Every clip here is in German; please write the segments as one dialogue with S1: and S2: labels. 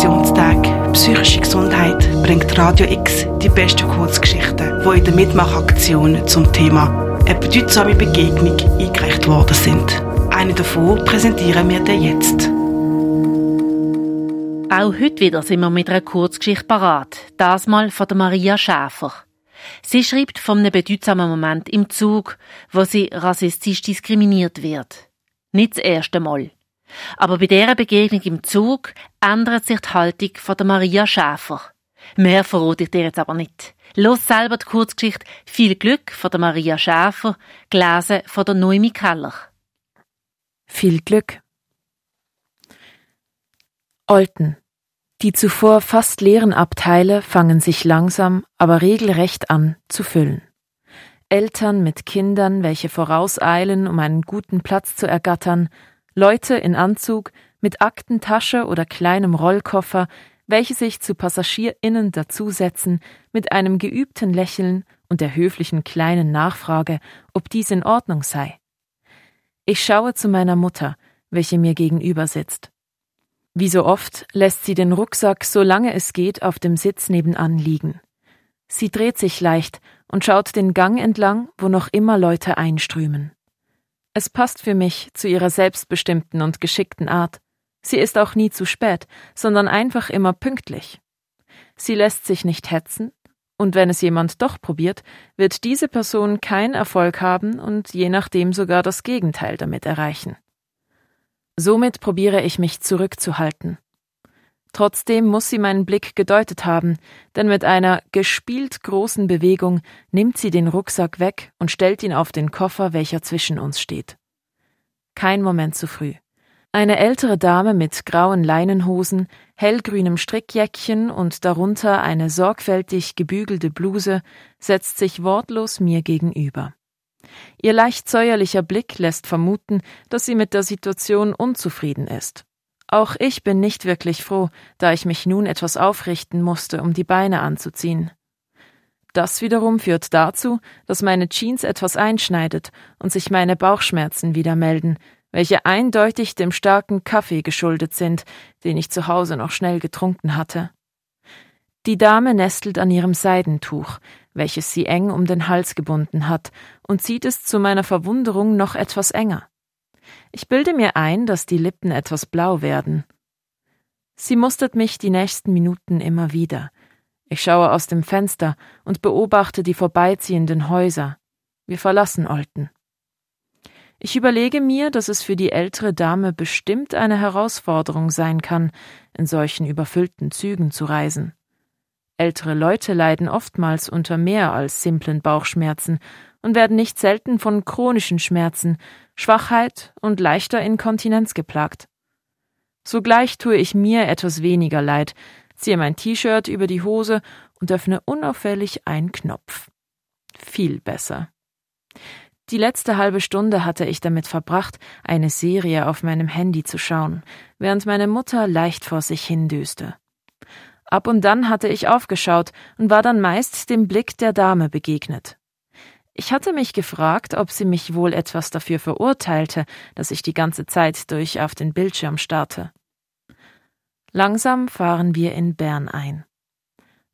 S1: Weltinfektionstag Psychische Gesundheit bringt Radio X die besten Kurzgeschichten, die in der Mitmachaktion zum Thema eine bedeutsame Begegnung eingereicht worden sind. Eine davon präsentieren wir dir jetzt.
S2: Auch heute wieder sind wir mit einer Kurzgeschichte parat. Das mal von der Maria Schäfer. Sie schreibt von einem bedeutsamen Moment im Zug, wo sie rassistisch diskriminiert wird. Nicht das erste Mal. Aber bei dieser Begegnung im Zug ändert sich die Haltung von der Maria Schäfer. Mehr verrate ich dir jetzt aber nicht. Los selber die Kurzgeschichte Viel Glück von der Maria Schäfer, gelesen von der Noemi Keller.
S3: Viel Glück. Olten. Die zuvor fast leeren Abteile fangen sich langsam, aber regelrecht an zu füllen. Eltern mit Kindern, welche vorauseilen, um einen guten Platz zu ergattern, Leute in Anzug, mit Aktentasche oder kleinem Rollkoffer, welche sich zu PassagierInnen dazusetzen, mit einem geübten Lächeln und der höflichen kleinen Nachfrage, ob dies in Ordnung sei. Ich schaue zu meiner Mutter, welche mir gegenüber sitzt. Wie so oft lässt sie den Rucksack, solange es geht, auf dem Sitz nebenan liegen. Sie dreht sich leicht und schaut den Gang entlang, wo noch immer Leute einströmen. Es passt für mich zu ihrer selbstbestimmten und geschickten Art. Sie ist auch nie zu spät, sondern einfach immer pünktlich. Sie lässt sich nicht hetzen, und wenn es jemand doch probiert, wird diese Person keinen Erfolg haben und je nachdem sogar das Gegenteil damit erreichen. Somit probiere ich mich zurückzuhalten. Trotzdem muss sie meinen Blick gedeutet haben, denn mit einer gespielt großen Bewegung nimmt sie den Rucksack weg und stellt ihn auf den Koffer, welcher zwischen uns steht. Kein Moment zu früh. Eine ältere Dame mit grauen Leinenhosen, hellgrünem Strickjäckchen und darunter eine sorgfältig gebügelte Bluse setzt sich wortlos mir gegenüber. Ihr leicht säuerlicher Blick lässt vermuten, dass sie mit der Situation unzufrieden ist. Auch ich bin nicht wirklich froh, da ich mich nun etwas aufrichten musste, um die Beine anzuziehen. Das wiederum führt dazu, dass meine Jeans etwas einschneidet und sich meine Bauchschmerzen wieder melden, welche eindeutig dem starken Kaffee geschuldet sind, den ich zu Hause noch schnell getrunken hatte. Die Dame nestelt an ihrem Seidentuch, welches sie eng um den Hals gebunden hat, und zieht es zu meiner Verwunderung noch etwas enger. Ich bilde mir ein, dass die Lippen etwas blau werden. Sie mustert mich die nächsten Minuten immer wieder. Ich schaue aus dem Fenster und beobachte die vorbeiziehenden Häuser. Wir verlassen Olten. Ich überlege mir, dass es für die ältere Dame bestimmt eine Herausforderung sein kann, in solchen überfüllten Zügen zu reisen. Ältere Leute leiden oftmals unter mehr als simplen Bauchschmerzen und werden nicht selten von chronischen Schmerzen, Schwachheit und leichter Inkontinenz geplagt. Sogleich tue ich mir etwas weniger leid, ziehe mein T-Shirt über die Hose und öffne unauffällig einen Knopf. Viel besser. Die letzte halbe Stunde hatte ich damit verbracht, eine Serie auf meinem Handy zu schauen, während meine Mutter leicht vor sich hindüste. Ab und dann hatte ich aufgeschaut und war dann meist dem Blick der Dame begegnet. Ich hatte mich gefragt, ob sie mich wohl etwas dafür verurteilte, dass ich die ganze Zeit durch auf den Bildschirm starrte. Langsam fahren wir in Bern ein.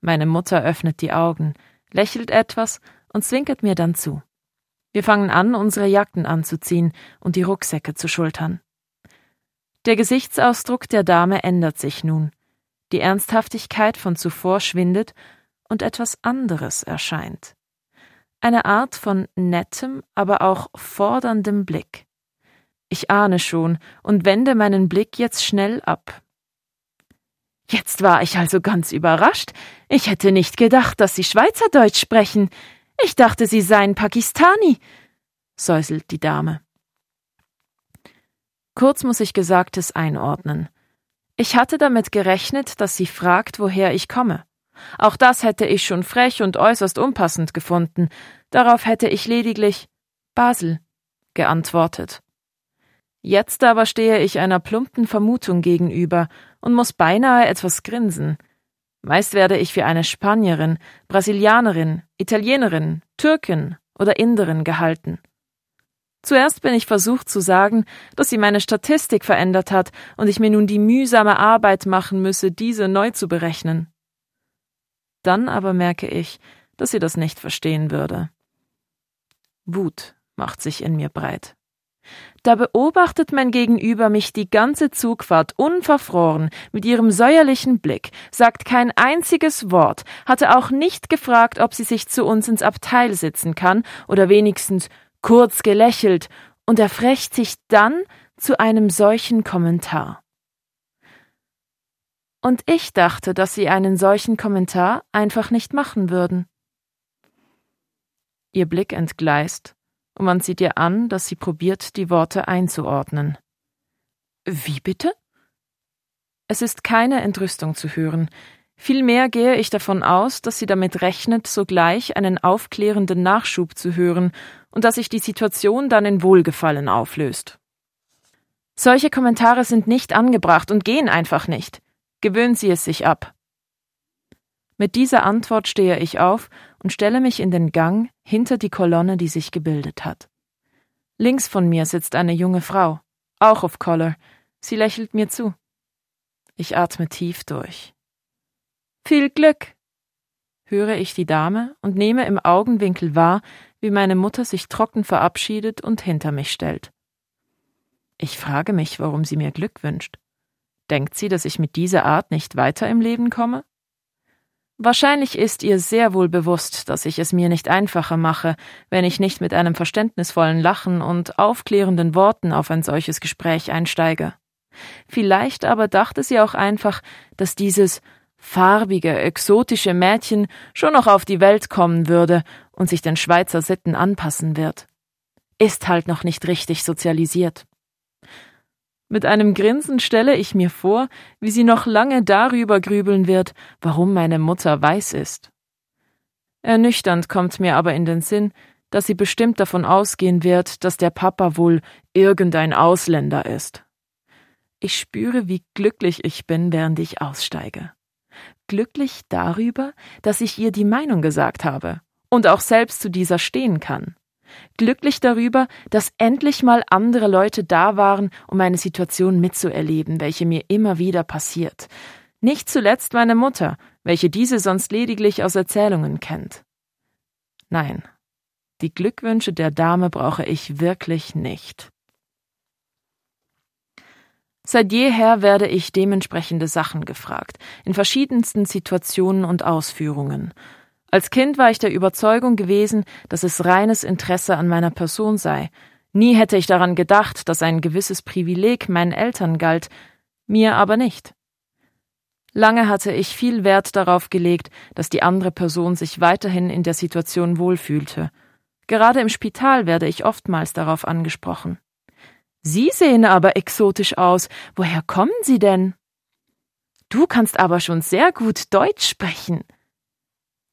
S3: Meine Mutter öffnet die Augen, lächelt etwas und zwinkert mir dann zu. Wir fangen an, unsere Jacken anzuziehen und die Rucksäcke zu schultern. Der Gesichtsausdruck der Dame ändert sich nun. Die Ernsthaftigkeit von zuvor schwindet und etwas anderes erscheint eine Art von nettem, aber auch forderndem Blick. Ich ahne schon und wende meinen Blick jetzt schnell ab. Jetzt war ich also ganz überrascht. Ich hätte nicht gedacht, dass Sie Schweizerdeutsch sprechen. Ich dachte, Sie seien Pakistani, säuselt die Dame. Kurz muss ich Gesagtes einordnen. Ich hatte damit gerechnet, dass sie fragt, woher ich komme. Auch das hätte ich schon frech und äußerst unpassend gefunden, darauf hätte ich lediglich Basel geantwortet. Jetzt aber stehe ich einer plumpen Vermutung gegenüber und muss beinahe etwas grinsen. Meist werde ich für eine Spanierin, Brasilianerin, Italienerin, Türkin oder Inderin gehalten. Zuerst bin ich versucht zu sagen, dass sie meine Statistik verändert hat und ich mir nun die mühsame Arbeit machen müsse, diese neu zu berechnen. Dann aber merke ich, dass sie das nicht verstehen würde. Wut macht sich in mir breit. Da beobachtet mein Gegenüber mich die ganze Zugfahrt unverfroren mit ihrem säuerlichen Blick, sagt kein einziges Wort, hatte auch nicht gefragt, ob sie sich zu uns ins Abteil sitzen kann oder wenigstens kurz gelächelt und erfrecht sich dann zu einem solchen Kommentar. Und ich dachte, dass sie einen solchen Kommentar einfach nicht machen würden. Ihr Blick entgleist, und man sieht ihr an, dass sie probiert, die Worte einzuordnen. Wie bitte? Es ist keine Entrüstung zu hören, Vielmehr gehe ich davon aus, dass sie damit rechnet, sogleich einen aufklärenden Nachschub zu hören und dass sich die Situation dann in Wohlgefallen auflöst. Solche Kommentare sind nicht angebracht und gehen einfach nicht. Gewöhnen Sie es sich ab. Mit dieser Antwort stehe ich auf und stelle mich in den Gang hinter die Kolonne, die sich gebildet hat. Links von mir sitzt eine junge Frau, auch auf Collar. Sie lächelt mir zu. Ich atme tief durch. Viel Glück! höre ich die Dame und nehme im Augenwinkel wahr, wie meine Mutter sich trocken verabschiedet und hinter mich stellt. Ich frage mich, warum sie mir Glück wünscht. Denkt sie, dass ich mit dieser Art nicht weiter im Leben komme? Wahrscheinlich ist ihr sehr wohl bewusst, dass ich es mir nicht einfacher mache, wenn ich nicht mit einem verständnisvollen Lachen und aufklärenden Worten auf ein solches Gespräch einsteige. Vielleicht aber dachte sie auch einfach, dass dieses farbige, exotische Mädchen schon noch auf die Welt kommen würde und sich den Schweizer Sitten anpassen wird. Ist halt noch nicht richtig sozialisiert. Mit einem Grinsen stelle ich mir vor, wie sie noch lange darüber grübeln wird, warum meine Mutter weiß ist. Ernüchternd kommt mir aber in den Sinn, dass sie bestimmt davon ausgehen wird, dass der Papa wohl irgendein Ausländer ist. Ich spüre, wie glücklich ich bin, während ich aussteige glücklich darüber, dass ich ihr die Meinung gesagt habe und auch selbst zu dieser stehen kann. Glücklich darüber, dass endlich mal andere Leute da waren, um eine Situation mitzuerleben, welche mir immer wieder passiert. Nicht zuletzt meine Mutter, welche diese sonst lediglich aus Erzählungen kennt. Nein, die Glückwünsche der Dame brauche ich wirklich nicht. Seit jeher werde ich dementsprechende Sachen gefragt, in verschiedensten Situationen und Ausführungen. Als Kind war ich der Überzeugung gewesen, dass es reines Interesse an meiner Person sei. Nie hätte ich daran gedacht, dass ein gewisses Privileg meinen Eltern galt, mir aber nicht. Lange hatte ich viel Wert darauf gelegt, dass die andere Person sich weiterhin in der Situation wohlfühlte. Gerade im Spital werde ich oftmals darauf angesprochen. Sie sehen aber exotisch aus. Woher kommen Sie denn? Du kannst aber schon sehr gut Deutsch sprechen.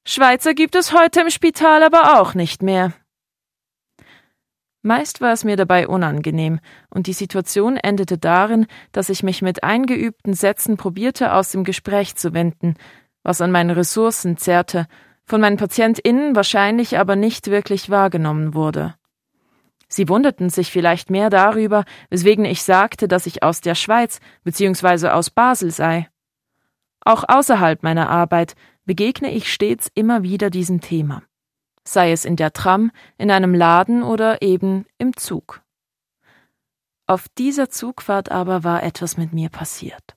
S3: Schweizer gibt es heute im Spital aber auch nicht mehr. Meist war es mir dabei unangenehm, und die Situation endete darin, dass ich mich mit eingeübten Sätzen probierte, aus dem Gespräch zu wenden, was an meinen Ressourcen zerrte, von meinen PatientInnen wahrscheinlich aber nicht wirklich wahrgenommen wurde. Sie wunderten sich vielleicht mehr darüber, weswegen ich sagte, dass ich aus der Schweiz bzw. aus Basel sei. Auch außerhalb meiner Arbeit begegne ich stets immer wieder diesem Thema, sei es in der Tram, in einem Laden oder eben im Zug. Auf dieser Zugfahrt aber war etwas mit mir passiert,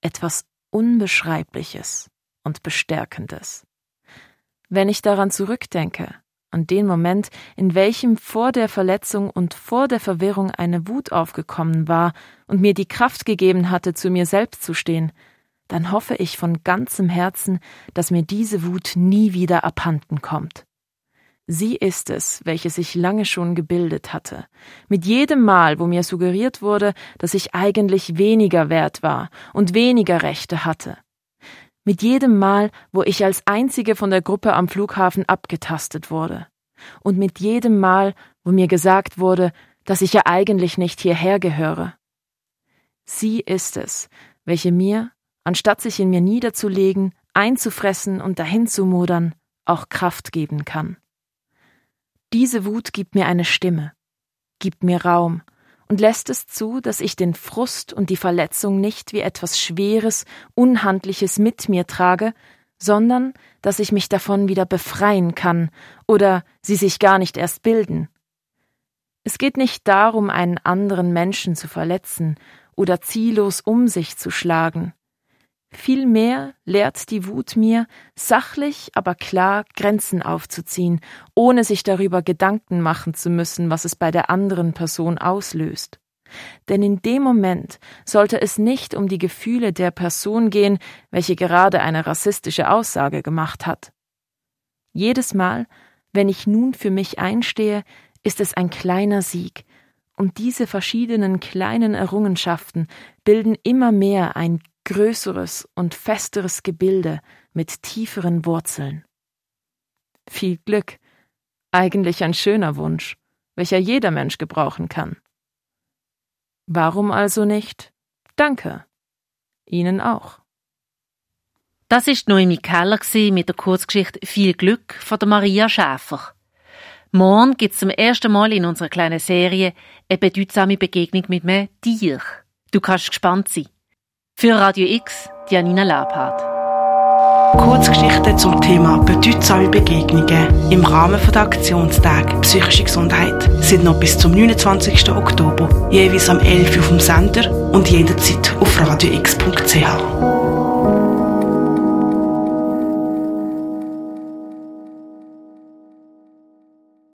S3: etwas Unbeschreibliches und Bestärkendes. Wenn ich daran zurückdenke, an den Moment, in welchem vor der Verletzung und vor der Verwirrung eine Wut aufgekommen war und mir die Kraft gegeben hatte, zu mir selbst zu stehen, dann hoffe ich von ganzem Herzen, dass mir diese Wut nie wieder abhanden kommt. Sie ist es, welche sich lange schon gebildet hatte. Mit jedem Mal, wo mir suggeriert wurde, dass ich eigentlich weniger wert war und weniger Rechte hatte. Mit jedem Mal, wo ich als einzige von der Gruppe am Flughafen abgetastet wurde. Und mit jedem Mal, wo mir gesagt wurde, dass ich ja eigentlich nicht hierher gehöre. Sie ist es, welche mir, anstatt sich in mir niederzulegen, einzufressen und dahin zu modern, auch Kraft geben kann. Diese Wut gibt mir eine Stimme. gibt mir Raum und lässt es zu, dass ich den Frust und die Verletzung nicht wie etwas Schweres, Unhandliches mit mir trage, sondern dass ich mich davon wieder befreien kann oder sie sich gar nicht erst bilden. Es geht nicht darum, einen anderen Menschen zu verletzen oder ziellos um sich zu schlagen. Vielmehr lehrt die Wut mir, sachlich, aber klar Grenzen aufzuziehen, ohne sich darüber Gedanken machen zu müssen, was es bei der anderen Person auslöst. Denn in dem Moment sollte es nicht um die Gefühle der Person gehen, welche gerade eine rassistische Aussage gemacht hat. Jedes Mal, wenn ich nun für mich einstehe, ist es ein kleiner Sieg, und diese verschiedenen kleinen Errungenschaften bilden immer mehr ein größeres und festeres Gebilde mit tieferen Wurzeln. Viel Glück, eigentlich ein schöner Wunsch, welcher jeder Mensch gebrauchen kann. Warum also nicht? Danke. Ihnen auch.
S2: Das ist Noemi Keller mit der Kurzgeschichte Viel Glück von der Maria Schäfer. Morgen gibt es zum ersten Mal in unserer kleinen Serie eine bedeutsame Begegnung mit einem Tier. Du kannst gespannt sein. Für Radio X, Janina Labhardt.
S1: Kurzgeschichten zum Thema bedeutsame Begegnungen im Rahmen der Aktionstag Psychische Gesundheit sind noch bis zum 29. Oktober jeweils am 11. Uhr auf dem Sender und jederzeit auf radiox.ch.